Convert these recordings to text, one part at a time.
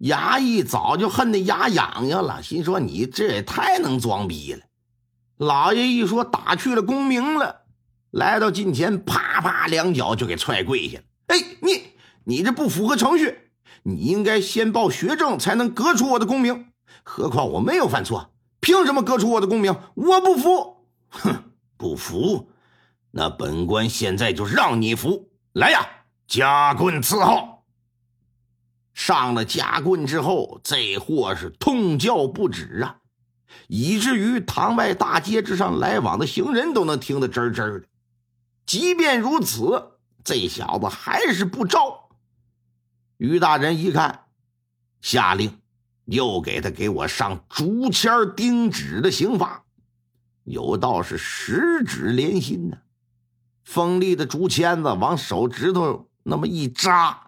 衙役早就恨得牙痒痒了，心说你这也太能装逼了。老爷一说打去了功名了，来到近前，啪啪两脚就给踹跪下了。哎，你你这不符合程序，你应该先报学政才能革除我的功名。何况我没有犯错，凭什么革除我的功名？我不服！哼，不服？那本官现在就让你服。来呀，夹棍伺候。上了夹棍之后，这货是痛叫不止啊，以至于堂外大街之上来往的行人都能听得吱吱的。即便如此，这小子还是不招。于大人一看，下令又给他给我上竹签钉指的刑罚，有道是十指连心呢，锋利的竹签子往手指头那么一扎。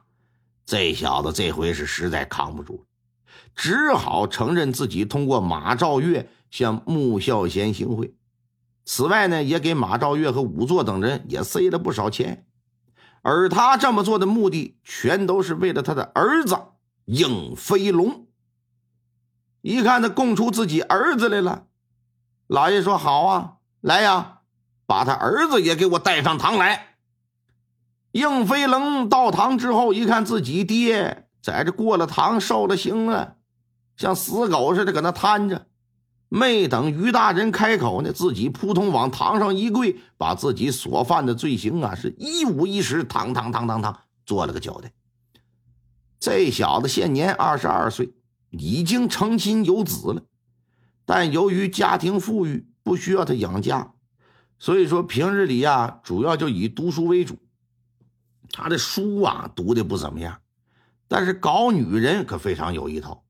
这小子这回是实在扛不住了，只好承认自己通过马兆月向穆孝贤行贿。此外呢，也给马兆月和仵作等人也塞了不少钱。而他这么做的目的，全都是为了他的儿子应飞龙。一看他供出自己儿子来了，老爷说：“好啊，来呀，把他儿子也给我带上堂来。”应飞龙到堂之后，一看自己爹在这过了堂受了刑了，像死狗似的搁那瘫着。没等于大人开口呢，自己扑通往堂上一跪，把自己所犯的罪行啊，是一五一十，堂堂堂堂堂做了个交代。这小子现年二十二岁，已经成亲有子了，但由于家庭富裕，不需要他养家，所以说平日里呀，主要就以读书为主。他的书啊读的不怎么样，但是搞女人可非常有一套。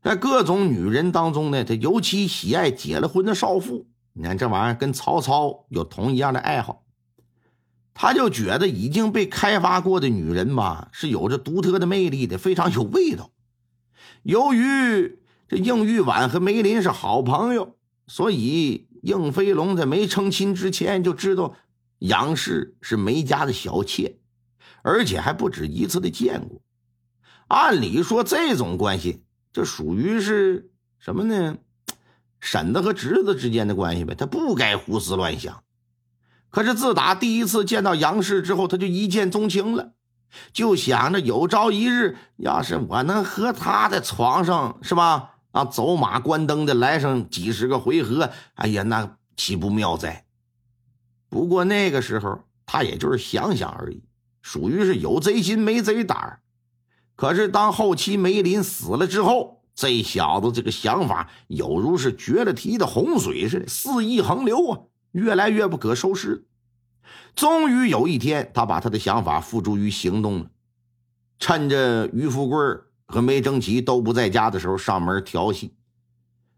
在各种女人当中呢，他尤其喜爱结了婚的少妇。你看这玩意儿跟曹操有同一样的爱好。他就觉得已经被开发过的女人吧，是有着独特的魅力的，非常有味道。由于这应玉婉和梅林是好朋友，所以应飞龙在没成亲之前就知道杨氏是梅家的小妾。而且还不止一次的见过。按理说，这种关系，这属于是什么呢？婶子和侄子之间的关系呗。他不该胡思乱想。可是自打第一次见到杨氏之后，他就一见钟情了，就想着有朝一日，要是我能和他在床上，是吧？啊，走马观灯的来上几十个回合，哎呀，那岂不妙哉？不过那个时候，他也就是想想而已。属于是有贼心没贼胆可是当后期梅林死了之后，这小子这个想法有如是决了堤的洪水似的肆意横流啊，越来越不可收拾。终于有一天，他把他的想法付诸于行动了，趁着于富贵和梅正奇都不在家的时候上门调戏。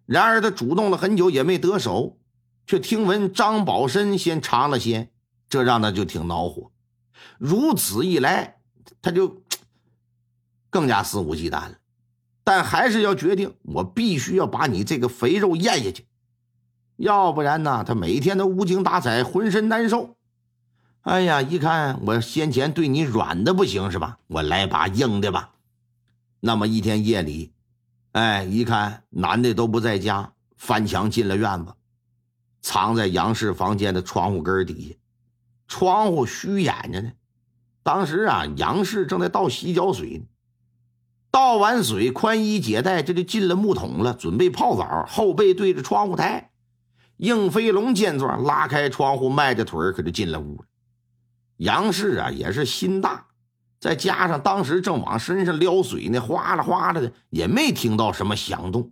然而他主动了很久也没得手，却听闻张宝申先尝了鲜，这让他就挺恼火。如此一来，他就 更加肆无忌惮了。但还是要决定，我必须要把你这个肥肉咽下去，要不然呢，他每天都无精打采，浑身难受。哎呀，一看我先前对你软的不行是吧？我来把硬的吧。那么一天夜里，哎，一看男的都不在家，翻墙进了院子，藏在杨氏房间的窗户根底下。窗户虚掩着呢。当时啊，杨氏正在倒洗脚水呢。倒完水，宽衣解带，这就进了木桶了，准备泡澡。后背对着窗户台，应飞龙见状，拉开窗户，迈着腿可就进了屋。杨氏啊，也是心大，再加上当时正往身上撩水呢，哗啦哗啦的，也没听到什么响动。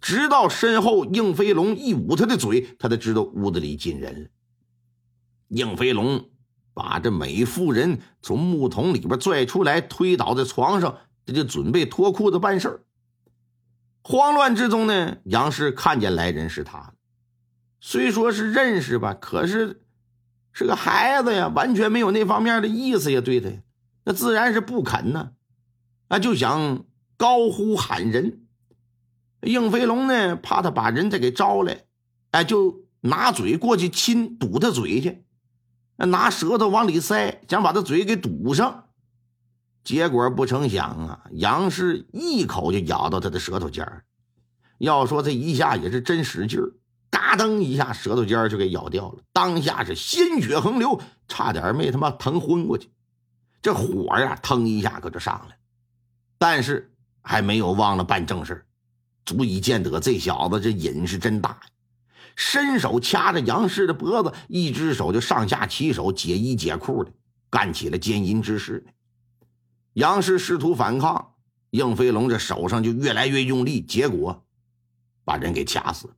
直到身后应飞龙一捂他的嘴，他才知道屋子里进人了。应飞龙把这美妇人从木桶里边拽出来，推倒在床上，这就准备脱裤子办事慌乱之中呢，杨氏看见来人是他，虽说是认识吧，可是是个孩子呀，完全没有那方面的意思呀，对他，那自然是不肯呢，啊，就想高呼喊人。应飞龙呢，怕他把人再给招来，哎，就拿嘴过去亲堵他嘴去。那拿舌头往里塞，想把他嘴给堵上，结果不成想啊，杨氏一口就咬到他的舌头尖儿。要说这一下也是真使劲儿，嘎噔一下，舌头尖儿就给咬掉了。当下是鲜血横流，差点没他妈疼昏过去。这火呀，腾一下可就上来，但是还没有忘了办正事足以见得这小子这瘾是真大呀。伸手掐着杨氏的脖子，一只手就上下其手解衣解裤的，干起了奸淫之事。杨氏试图反抗，应飞龙这手上就越来越用力，结果把人给掐死。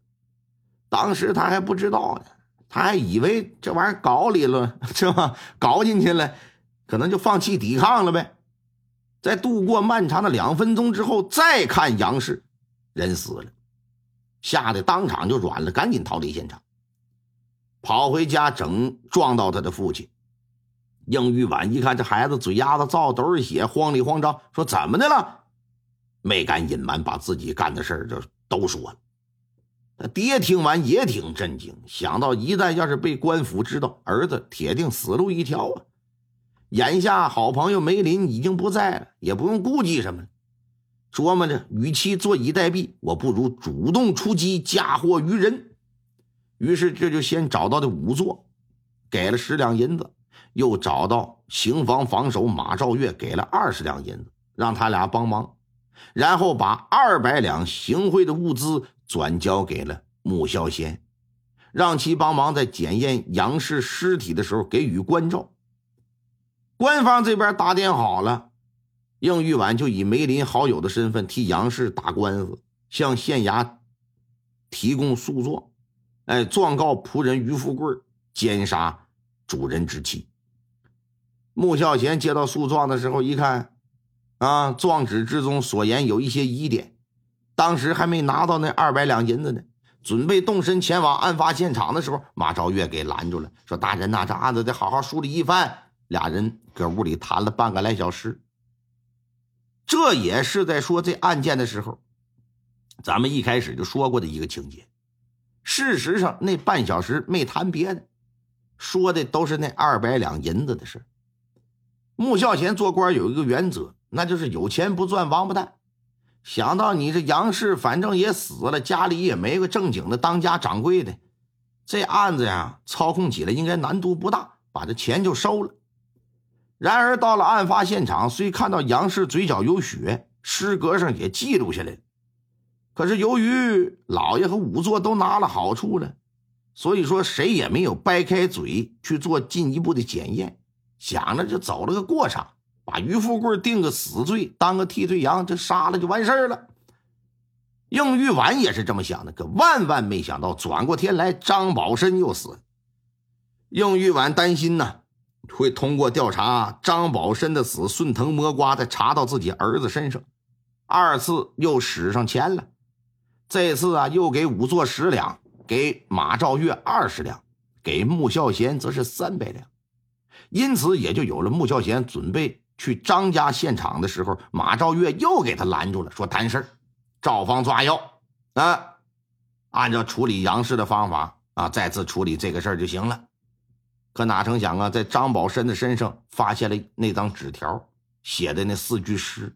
当时他还不知道呢，他还以为这玩意儿搞里了，是吧？搞进去了，可能就放弃抵抗了呗。在度过漫长的两分钟之后，再看杨氏，人死了，吓得当场就软了，赶紧逃离现场，跑回家整撞到他的父亲。应玉婉一看这孩子嘴丫子造，都是血，慌里慌张说：“怎么的了？”没敢隐瞒，把自己干的事儿就都说了。他爹听完也挺震惊，想到一旦要是被官府知道，儿子铁定死路一条啊。眼下好朋友梅林已经不在了，也不用顾忌什么。琢磨着，与其坐以待毙，我不如主动出击，嫁祸于人。于是这就先找到的仵作，给了十两银子。又找到刑房防守马兆月，给了二十两银子，让他俩帮忙，然后把二百两行贿的物资转交给了穆孝贤，让其帮忙在检验杨氏尸体的时候给予关照。官方这边打点好了，应玉婉就以梅林好友的身份替杨氏打官司，向县衙提供诉状，哎，状告仆人于富贵奸杀主人之妻。穆孝贤接到诉状的时候，一看，啊，状纸之中所言有一些疑点。当时还没拿到那二百两银子呢，准备动身前往案发现场的时候，马昭月给拦住了，说：“大人呐，这案子得好好梳理一番。”俩人搁屋里谈了半个来小时。这也是在说这案件的时候，咱们一开始就说过的一个情节。事实上，那半小时没谈别的，说的都是那二百两银子的事。穆孝贤做官有一个原则，那就是有钱不赚王八蛋。想到你这杨氏反正也死了，家里也没个正经的当家掌柜的，这案子呀操控起来应该难度不大，把这钱就收了。然而到了案发现场，虽看到杨氏嘴角有血，尸格上也记录下来了，可是由于老爷和仵作都拿了好处了，所以说谁也没有掰开嘴去做进一步的检验。想着就走了个过场，把于富贵定个死罪，当个替罪羊，就杀了就完事儿了。应玉婉也是这么想的，可万万没想到，转过天来张宝申又死。应玉婉担心呢，会通过调查张宝申的死顺藤摸瓜，的查到自己儿子身上。二次又使上钱了，这次啊又给仵作十两，给马兆月二十两，给穆孝贤则是三百两。因此，也就有了穆孝贤准备去张家现场的时候，马兆月又给他拦住了，说谈事儿，照方抓药啊，按照处理杨氏的方法啊，再次处理这个事儿就行了。可哪成想啊，在张宝申的身上发现了那张纸条，写的那四句诗。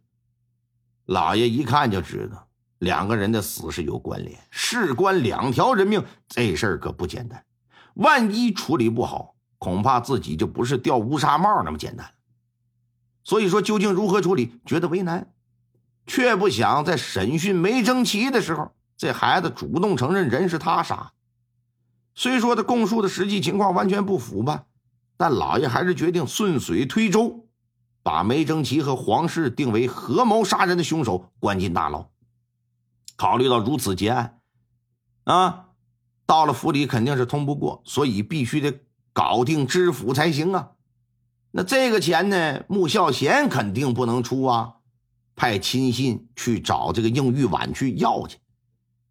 老爷一看就知道，两个人的死是有关联，事关两条人命，这事儿可不简单。万一处理不好，恐怕自己就不是掉乌纱帽那么简单，所以说究竟如何处理，觉得为难，却不想在审讯没征奇的时候，这孩子主动承认人是他杀。虽说他供述的实际情况完全不符吧，但老爷还是决定顺水推舟，把梅征奇和黄氏定为合谋杀人的凶手，关进大牢。考虑到如此结案，啊，到了府里肯定是通不过，所以必须得。搞定知府才行啊！那这个钱呢？穆孝贤肯定不能出啊！派亲信去找这个应玉婉去要去。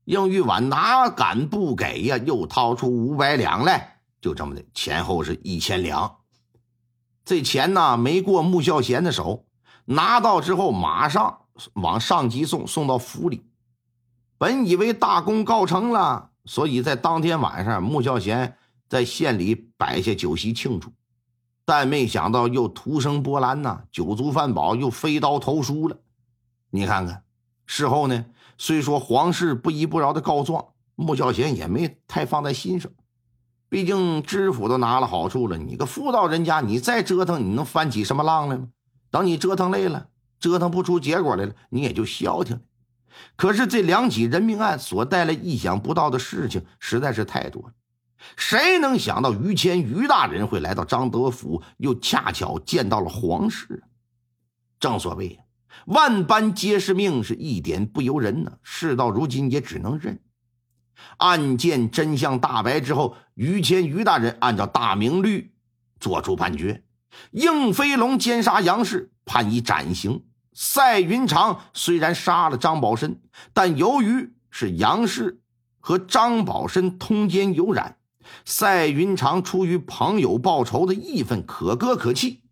应玉婉哪敢不给呀？又掏出五百两来，就这么的，前后是一千两。这钱呢，没过穆孝贤的手，拿到之后马上往上级送，送到府里。本以为大功告成了，所以在当天晚上，穆孝贤。在县里摆下酒席庆祝，但没想到又徒生波澜呐，酒足饭饱又飞刀投书了。你看看，事后呢，虽说皇室不依不饶的告状，穆孝贤也没太放在心上。毕竟知府都拿了好处了，你个妇道人家，你再折腾，你能翻起什么浪来吗？等你折腾累了，折腾不出结果来了，你也就消停了。可是这两起人命案所带来意想不到的事情实在是太多了，谁能想到于谦于大人会来到张德府，又恰巧见到了皇室？正所谓万般皆是命，是一点不由人呢。事到如今也只能认。案件真相大白之后，于谦于大人按照大明律作出判决：应飞龙奸杀杨氏，判以斩刑；赛云长虽然杀了张宝申，但由于是杨氏和张宝申通奸有染，赛云长出于朋友报仇的义愤，可歌可泣，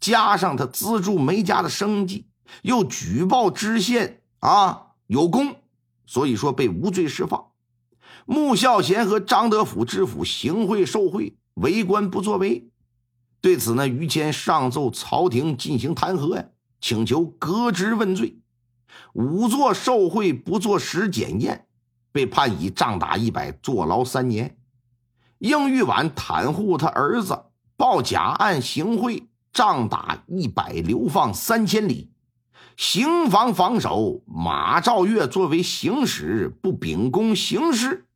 加上他资助梅家的生计，又举报知县啊有功，所以说被无罪释放。穆孝贤和张德甫知府行贿受贿，为官不作为。对此呢，于谦上奏朝廷进行弹劾呀，请求革职问罪。仵作受贿不作实检验，被判以杖打一百，坐牢三年。应玉婉袒护他儿子，报假案行贿，杖打一百，流放三千里。行房防守马兆月作为行使，不秉公行事。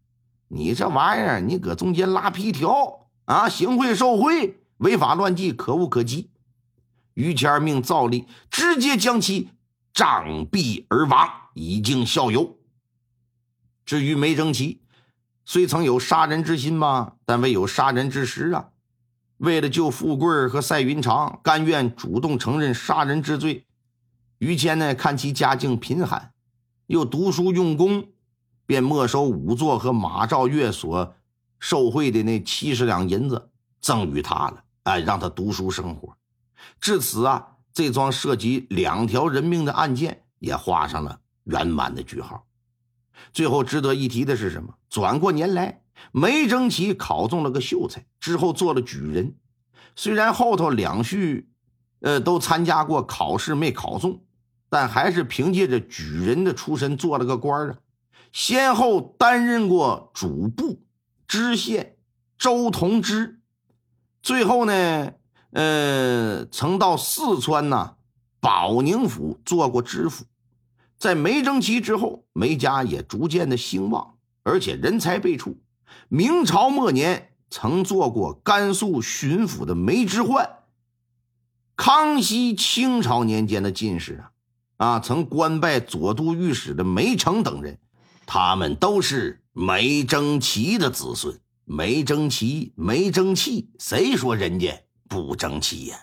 你这玩意儿，你搁中间拉皮条啊！行贿受贿，违法乱纪，可恶可击。于谦命赵立直接将其杖毙而亡，以儆效尤。至于梅征奇，虽曾有杀人之心吧，但未有杀人之实啊。为了救富贵和赛云长，甘愿主动承认杀人之罪。于谦呢，看其家境贫寒，又读书用功。便没收仵作和马兆月所受贿的那七十两银子，赠与他了。哎，让他读书生活。至此啊，这桩涉及两条人命的案件也画上了圆满的句号。最后值得一提的是什么？转过年来，梅征奇考中了个秀才，之后做了举人。虽然后头两婿，呃，都参加过考试没考中，但还是凭借着举人的出身做了个官啊。先后担任过主簿、知县、周同知，最后呢，呃，曾到四川呐保宁府做过知府。在梅征奇之后，梅家也逐渐的兴旺，而且人才辈出。明朝末年曾做过甘肃巡抚的梅之焕，康熙、清朝年间的进士啊，啊，曾官拜左都御史的梅成等人。他们都是梅征奇的子孙，没争气，没争气，谁说人家不争气呀？